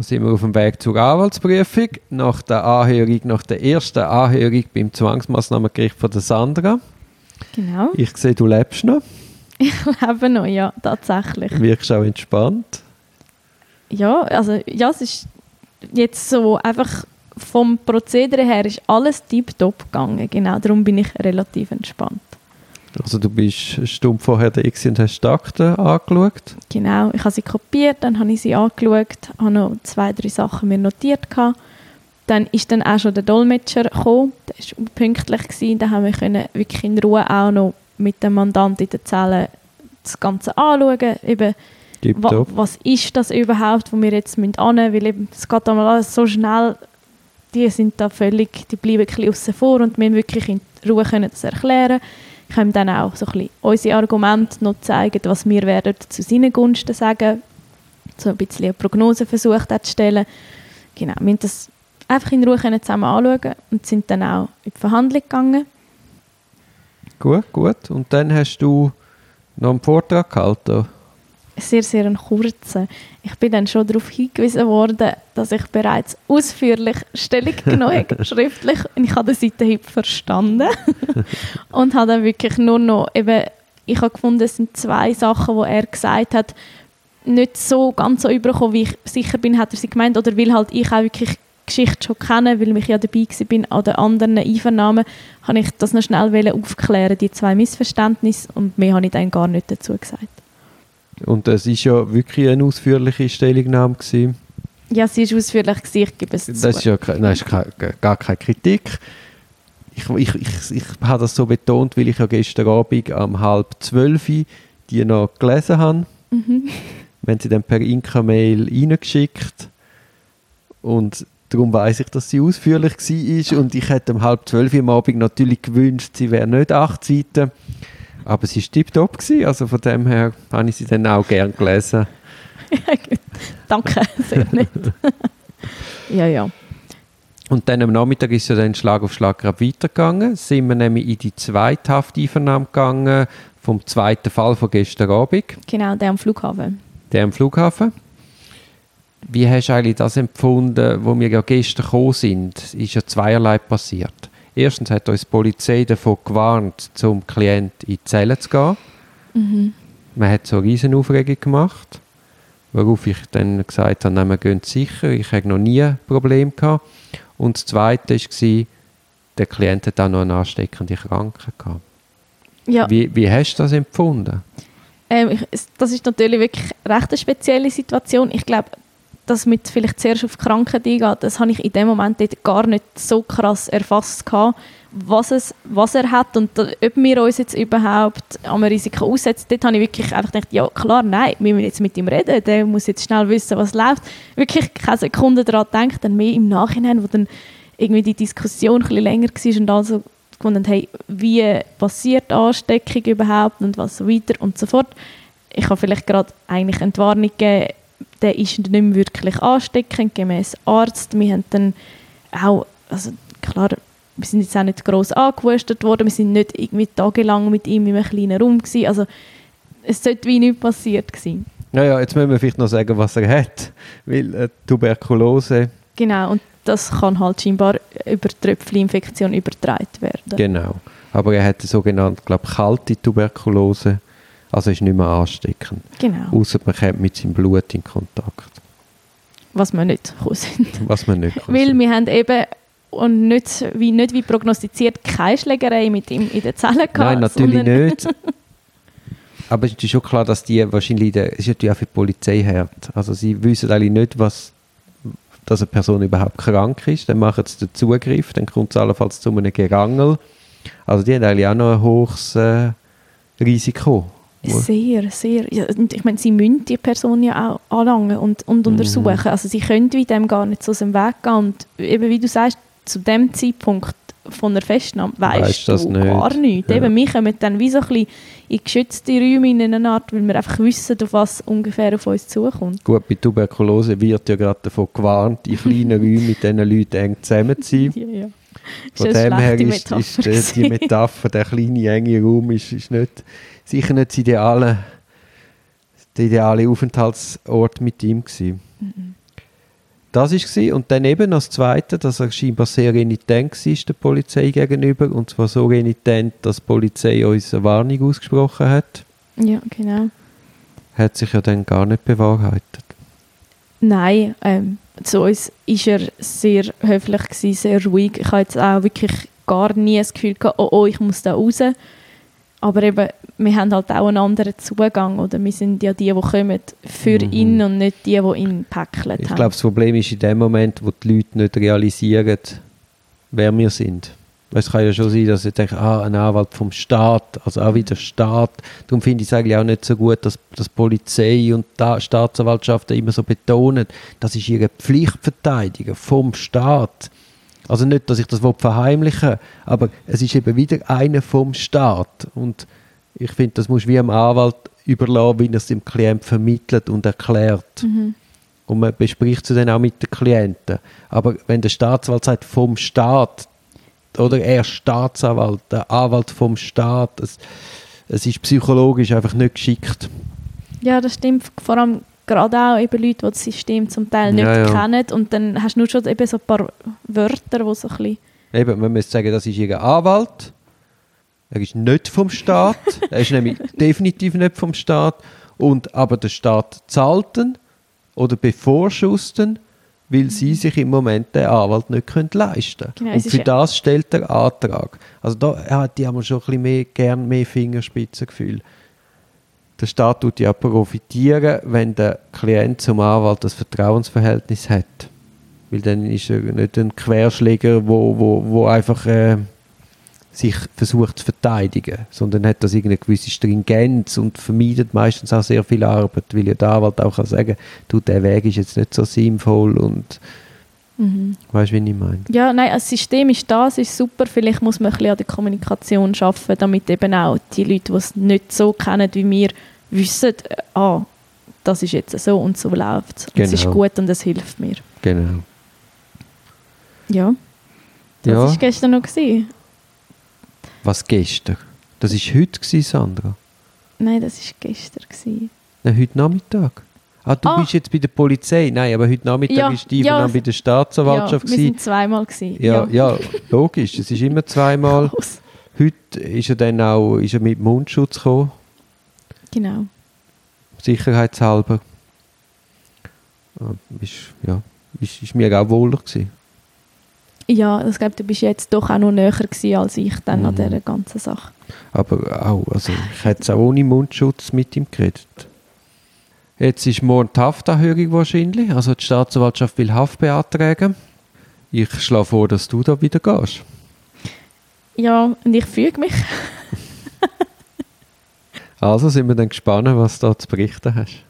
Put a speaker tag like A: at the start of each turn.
A: Da sind wir auf dem Weg zur Anwaltsprüfung. Nach der Anhörung, nach der ersten Anhörung beim Zwangsmaßnahmengericht von der Sandra.
B: Genau.
A: Ich sehe, du lebst noch.
B: Ich lebe noch, ja, tatsächlich.
A: Wirkst auch entspannt.
B: Ja, also ja, es ist jetzt so einfach vom Prozedere her ist alles tiptop gegangen. Genau, darum bin ich relativ entspannt.
A: Also du bist eine Stunde vorher da und hast die Akten angeschaut.
B: Genau, ich habe sie kopiert, dann habe ich sie angeschaut, habe noch zwei, drei Sachen mir notiert gehabt. Dann ist dann auch schon der Dolmetscher gekommen, der war pünktlich, gewesen. dann haben wir können wirklich in Ruhe auch noch mit dem Mandanten in der Zelle das Ganze anschauen, eben wa was ist das überhaupt, wo wir jetzt müssen hin, weil eben, es geht einmal alles so schnell, die sind da völlig, die bleiben ein bisschen außen vor und wir haben wirklich in Ruhe können das erklären. Ich ihm dann auch so ein bisschen unsere Argumente noch zeigen, was wir werden zu seinen Gunsten sagen, so ein bisschen eine Prognose versucht zu stellen. Genau, wir haben das einfach in Ruhe können zusammen anschauen und sind dann auch in die Verhandlung gegangen.
A: Gut, gut. Und dann hast du noch einen Vortrag gehalten.
B: Sehr, sehr einen kurzen. Ich bin dann schon darauf hingewiesen worden, dass ich bereits ausführlich Stellung genommen habe, schriftlich. Und ich habe den Seitenhieb verstanden. und habe dann wirklich nur noch, eben, ich habe gefunden, es sind zwei Sachen, die er gesagt hat, nicht so ganz so übergekommen, wie ich sicher bin, hat er sie gemeint. Oder weil halt ich auch wirklich die Geschichte schon kenne, weil ich ja dabei war bin an den anderen Einvernahmen, habe ich das noch schnell aufklären, die zwei Missverständnisse. Und mehr habe ich dann gar nicht dazu gesagt.
A: Und es ist ja wirklich eine ausführliche Stellungnahme gewesen.
B: Ja, sie ist ausführlich, gewesen, ich gebe es
A: Das
B: zu.
A: ist ja nein, ist gar keine Kritik. Ich, ich, ich, ich habe das so betont, weil ich ja gestern Abend um halb zwölf die noch gelesen habe.
B: Mhm.
A: Wir haben sie dann per Inka-Mail reingeschickt. Und darum weiß ich, dass sie ausführlich war. Und ich hätte um halb zwölf am Abend natürlich gewünscht, sie wäre nicht acht Seiten. Aber sie war tiptop. gewesen. Also von dem her habe ich sie dann auch gern gelesen.
B: Ja, gut. Danke, sehr nett. ja, ja.
A: Und dann am Nachmittag ist ja dann Schlag auf Schlag gerade weitergegangen. Sind wir nämlich in die zweite Hafteinvernahme gegangen vom zweiten Fall von gestern Abend,
B: Genau, der am Flughafen.
A: der am Flughafen. Wie hast du eigentlich das empfunden, wo wir ja gestern gekommen sind? Ist ja zweierlei passiert. Erstens hat uns die Polizei davon gewarnt, zum Klient in die Zelle zu gehen.
B: Mhm.
A: Man hat so eine riesen Aufregung gemacht, worauf ich dann gesagt habe, nein, wir gehen sicher, ich habe noch nie ein Problem gehabt. Und das Zweite war, der Klient hat auch noch eine ansteckende Krankheit gehabt.
B: Ja,
A: Wie, wie hast du das empfunden?
B: ähm, ich, das ist natürlich wirklich recht eine spezielle Situation. Ich glaube, dass mit vielleicht zuerst auf die Krankheit eingeht, das habe ich in dem Moment gar nicht so krass erfasst gehabt, was, es, was er hat und ob wir uns jetzt überhaupt am Risiko aussetzen. Dort habe ich wirklich einfach gedacht, ja klar, nein, wir müssen jetzt mit ihm reden, der muss jetzt schnell wissen, was läuft. Wirklich keine Sekunde daran gedacht, dann mehr im Nachhinein, wo dann irgendwie die Diskussion ein bisschen länger war und also gefunden, hey, wie passiert Ansteckung überhaupt und was so weiter und so fort. Ich habe vielleicht gerade eigentlich eine Warnung gegeben, der ist nicht mehr wirklich ansteckend, gemäß Arzt. Wir haben dann auch, also klar, wir sind jetzt auch nicht gross angewurstet worden, wir sind nicht irgendwie tagelang mit ihm in einem kleinen Raum gewesen, also es sollte wie nichts passiert gewesen.
A: Naja, jetzt müssen wir vielleicht noch sagen, was er hat. Weil äh, Tuberkulose,
B: Genau, und das kann halt scheinbar über Tröpfcheninfektion übertragen werden.
A: genau. Aber er hat eine sogenannte, glaube kalte Tuberkulose. Also ist nicht mehr ansteckend.
B: Genau,
A: Außer man kommt mit seinem Blut in Kontakt.
B: was wir nicht sind.
A: Was man nicht
B: Weil wir haben eben und nicht wie, nicht wie prognostiziert keine Schlägerei mit ihm in der Zelle gehabt.
A: Nein, natürlich nicht. Aber es ist schon klar, dass die wahrscheinlich, der, es ist natürlich auch für die Polizei hart. Also sie wissen eigentlich nicht, was, dass eine Person überhaupt krank ist. Dann machen sie den Zugriff, dann kommt es allenfalls zu einem Gerangel. Also die haben eigentlich auch noch ein hohes äh, Risiko.
B: Sehr, sehr. Ja, und ich meine, sie müssen die Person ja auch anlangen und, und
A: Mhm.
B: untersuchen. Also sie können wie dem gar nicht so aus dem Weg gehen. Und eben, wie du sagst, zu dem Zeitpunkt von der Festnahme weißt
A: Weisst
B: du
A: das nicht.
B: gar nichts.
A: Ja.
B: Eben, wir kommen dann wie so ein bisschen in geschützte Räume in einer Art, weil wir einfach wissen, auf was ungefähr auf uns zukommt.
A: Gut, bei Tuberkulose wird ja gerade davon gewarnt, in kleinen Räumen mit diesen Leuten eng zusammen zu sein.
B: Ja, ja.
A: Von
B: Ist
A: dem her
B: schlechte
A: ist, ist
B: Metapher
A: die. Metapher, der kleine, enge Raum, ist, ist nicht, sicher nicht das ideale, der ideale Aufenthaltsort mit ihm gewesen. Das war Und dann eben als Zweite, dass er scheinbar sehr renitent war der Polizei gegenüber. Und zwar so renitent, dass die Polizei uns eine Warnung ausgesprochen hat.
B: Ja, genau.
A: Hat sich ja dann gar nicht bewahrheitet.
B: Nein, ähm, zu uns war er sehr höflich, gewesen, sehr ruhig. Ich habe jetzt auch wirklich gar nie das Gefühl gehabt, oh, oh, ich muss da raus. Aber eben, wir haben halt auch einen anderen Zugang. Oder wir sind ja die, die kommen für mhm. ihn und nicht die, die ihn päckeln
A: Ich glaube, das Problem ist in dem Moment, wo die Leute nicht realisieren, wer wir sind. Es kann ja schon sein, dass ich denke, ah, ein Anwalt vom Staat, also auch wieder Staat. Darum finde ich es eigentlich auch nicht so gut, dass, dass Polizei und die Staatsanwaltschaften immer so betonen, das ist ihre Pflichtverteidiger vom Staat. Also nicht, dass ich das verheimlichen will, aber es ist eben wieder einer vom Staat. Und ich finde, das muss wie am Anwalt überlassen, wie er es dem Klient vermittelt und erklärt. Mhm. Und man bespricht es dann auch mit den Klienten. Aber wenn der Staatsanwalt sagt, vom Staat, oder er Staatsanwalt, der Anwalt vom Staat. Es, es ist psychologisch einfach nicht geschickt.
B: Ja, das stimmt. Vor allem gerade auch eben Leute, die das System zum Teil nicht ja, ja. kennen. Und dann hast du nur schon eben so ein paar Wörter, die so ein bisschen...
A: Eben, man muss sagen, das ist ihr Anwalt. Er ist nicht vom Staat. er ist nämlich definitiv nicht vom Staat. Und, aber der Staat zahlt ihn oder bevorschusst ihn weil sie sich im Moment den Anwalt nicht können leisten können. Genau, und für das stellt der Antrag. Also da ja, die haben schon ein bisschen mehr, gern mehr Fingerspitzengefühl. Der Staat tut ja profitieren, wenn der Klient zum Anwalt das Vertrauensverhältnis hat. Weil dann ist er nicht ein Querschläger, wo, wo, wo einfach... Äh, sich versucht zu verteidigen, sondern hat das irgendeine gewisse Stringenz und vermeidet meistens auch sehr viel Arbeit, weil ja der Anwalt auch kann sagen, du, der Weg ist jetzt nicht so sinnvoll und mhm. weißt du, wie ich meine?
B: Ja, nein, das System ist da, es ist super, vielleicht muss man ein bisschen an der Kommunikation arbeiten, damit eben auch die Leute, die es nicht so kennen wie wir, wissen, ah, das ist jetzt so und so läuft es. Genau. Es ist gut und es hilft mir.
A: Genau.
B: Ja. Das war ja. gestern noch. Gewesen.
A: Was gestern? Das war heute, Sandra?
B: Nein, das war gestern.
A: Nein, heute Nachmittag. Ah, du ah. bist jetzt bei der Polizei. Nein, aber heute Nachmittag ja, ist Steve ja, bei der Staatsanwaltschaft.
B: Ja, wir sind zweimal. Gewesen.
A: Ja, ja. ja logisch. Es ist immer zweimal. heute ist er dann auch ist er mit Mundschutz gekommen.
B: Genau.
A: Sicherheitshalber. Ah, ist, ja, ist, ist mir auch wohler gewesen.
B: Ja, ich glaube, du bist jetzt doch auch noch näher als ich dann mhm. an dieser ganzen Sache.
A: Aber auch, also ich hätte es auch ohne Mundschutz mit ihm geredet. Jetzt ist morgen die Haftanhörung wahrscheinlich, also die Staatsanwaltschaft will Haft beantragen. Ich schlage vor, dass du da wieder gehst.
B: Ja, und ich füge mich.
A: also sind wir dann gespannt, was du da zu berichten hast.